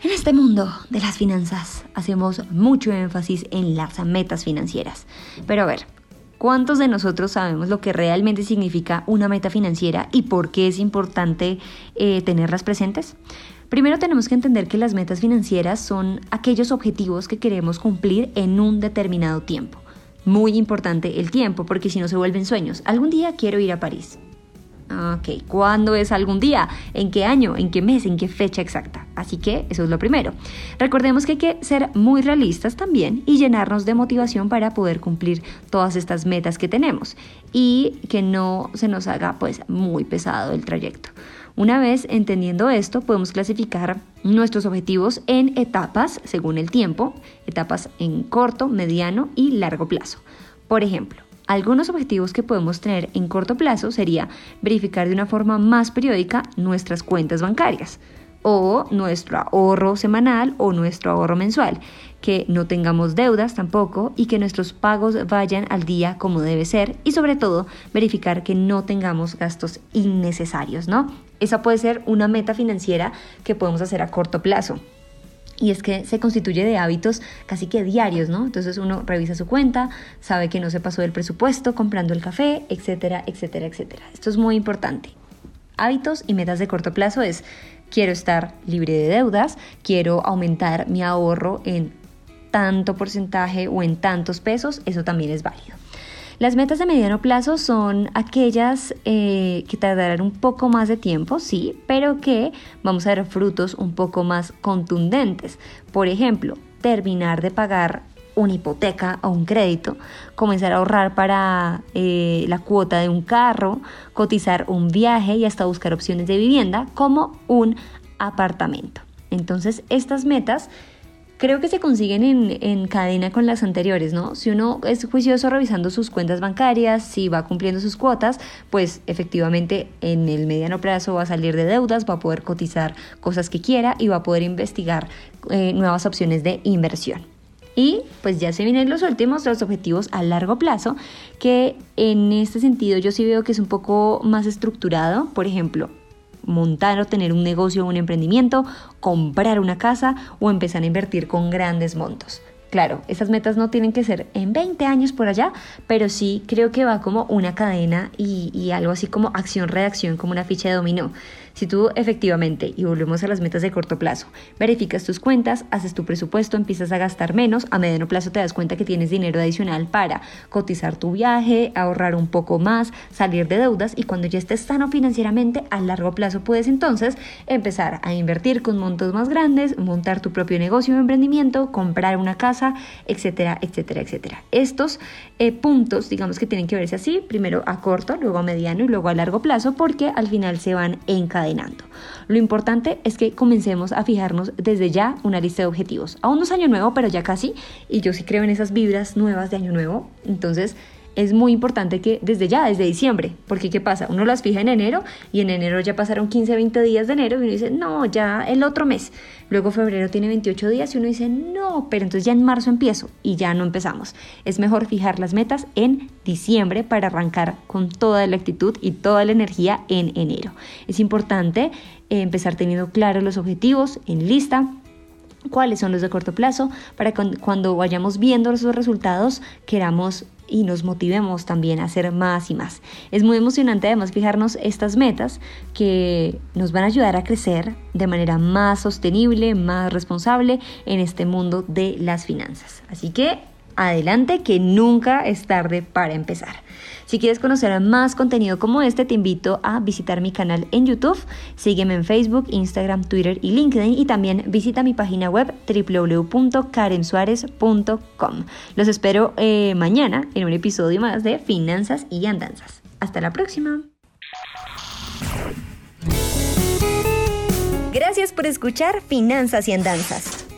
En este mundo de las finanzas hacemos mucho énfasis en las metas financieras. Pero a ver, ¿cuántos de nosotros sabemos lo que realmente significa una meta financiera y por qué es importante eh, tenerlas presentes? Primero tenemos que entender que las metas financieras son aquellos objetivos que queremos cumplir en un determinado tiempo. Muy importante el tiempo, porque si no se vuelven sueños. Algún día quiero ir a París. Ok, ¿cuándo es algún día? ¿En qué año? ¿En qué mes? ¿En qué fecha exacta? Así que eso es lo primero. Recordemos que hay que ser muy realistas también y llenarnos de motivación para poder cumplir todas estas metas que tenemos y que no se nos haga pues muy pesado el trayecto. Una vez entendiendo esto, podemos clasificar nuestros objetivos en etapas según el tiempo, etapas en corto, mediano y largo plazo. Por ejemplo, algunos objetivos que podemos tener en corto plazo sería verificar de una forma más periódica nuestras cuentas bancarias o nuestro ahorro semanal o nuestro ahorro mensual, que no tengamos deudas tampoco y que nuestros pagos vayan al día como debe ser y sobre todo verificar que no tengamos gastos innecesarios, ¿no? Esa puede ser una meta financiera que podemos hacer a corto plazo. Y es que se constituye de hábitos casi que diarios, ¿no? Entonces uno revisa su cuenta, sabe que no se pasó del presupuesto comprando el café, etcétera, etcétera, etcétera. Esto es muy importante. Hábitos y metas de corto plazo es quiero estar libre de deudas, quiero aumentar mi ahorro en tanto porcentaje o en tantos pesos, eso también es válido. Las metas de mediano plazo son aquellas eh, que tardarán un poco más de tiempo, sí, pero que vamos a ver frutos un poco más contundentes. Por ejemplo, terminar de pagar una hipoteca o un crédito, comenzar a ahorrar para eh, la cuota de un carro, cotizar un viaje y hasta buscar opciones de vivienda como un apartamento. Entonces, estas metas creo que se consiguen en, cadena con las anteriores, ¿no? Si uno es juicioso revisando sus cuentas bancarias, si va cumpliendo sus cuotas, pues efectivamente en el mediano plazo va a salir de deudas, va a poder cotizar cosas que quiera y va a poder investigar eh, nuevas opciones de inversión. Y pues ya se vienen los últimos, los objetivos a largo plazo, que en este sentido yo sí veo que es un poco más estructurado. Por ejemplo, montar o tener un negocio o un emprendimiento, comprar una casa o empezar a invertir con grandes montos. Claro, esas metas no tienen que ser en 20 años por allá, pero sí creo que va como una cadena y, algo así como acción-reacción, como una ficha de dominó. Si tú efectivamente, y volvemos a las metas de corto plazo, verificas tus cuentas, haces tu presupuesto, empiezas a gastar menos, a mediano plazo te das cuenta que tienes dinero adicional para cotizar tu viaje, ahorrar un poco más, salir de deudas y cuando ya estés sano financieramente, a largo plazo puedes entonces empezar a invertir con montos más grandes, montar tu propio negocio o emprendimiento, comprar una casa, etcétera, etcétera, etcétera. Estos eh, puntos, digamos que tienen que verse así, primero a corto, luego a mediano y luego a largo plazo, porque al final se van encadenando lo importante es que comencemos a fijarnos desde ya una lista de objetivos. Aún no es año nuevo, pero ya casi, y yo sí creo en esas vibras nuevas de año nuevo. Entonces, es muy importante que desde ya, desde diciembre, porque ¿qué pasa? Uno las fija en enero y en enero ya pasaron 15, 20 días de enero y uno dice, no, ya el otro mes. Luego febrero tiene 28 días y uno dice, no, pero entonces ya en marzo empiezo y ya no empezamos. Es mejor fijar las metas en diciembre para arrancar con toda la actitud y toda la energía en enero. Es importante eh, empezar teniendo claros los objetivos en lista, cuáles son los de corto plazo, para cuando vayamos viendo esos resultados queramos y nos motivemos también a hacer más y más. Es muy emocionante además fijarnos estas metas que nos van a ayudar a crecer de manera más sostenible, más responsable en este mundo de las finanzas. Así que adelante que nunca es tarde para empezar. Si quieres conocer más contenido como este, te invito a visitar mi canal en YouTube, sígueme en Facebook, Instagram, Twitter y LinkedIn y también visita mi página web www.karensuarez.com. Los espero eh, mañana en un episodio más de Finanzas y Andanzas. Hasta la próxima. Gracias por escuchar Finanzas y Andanzas.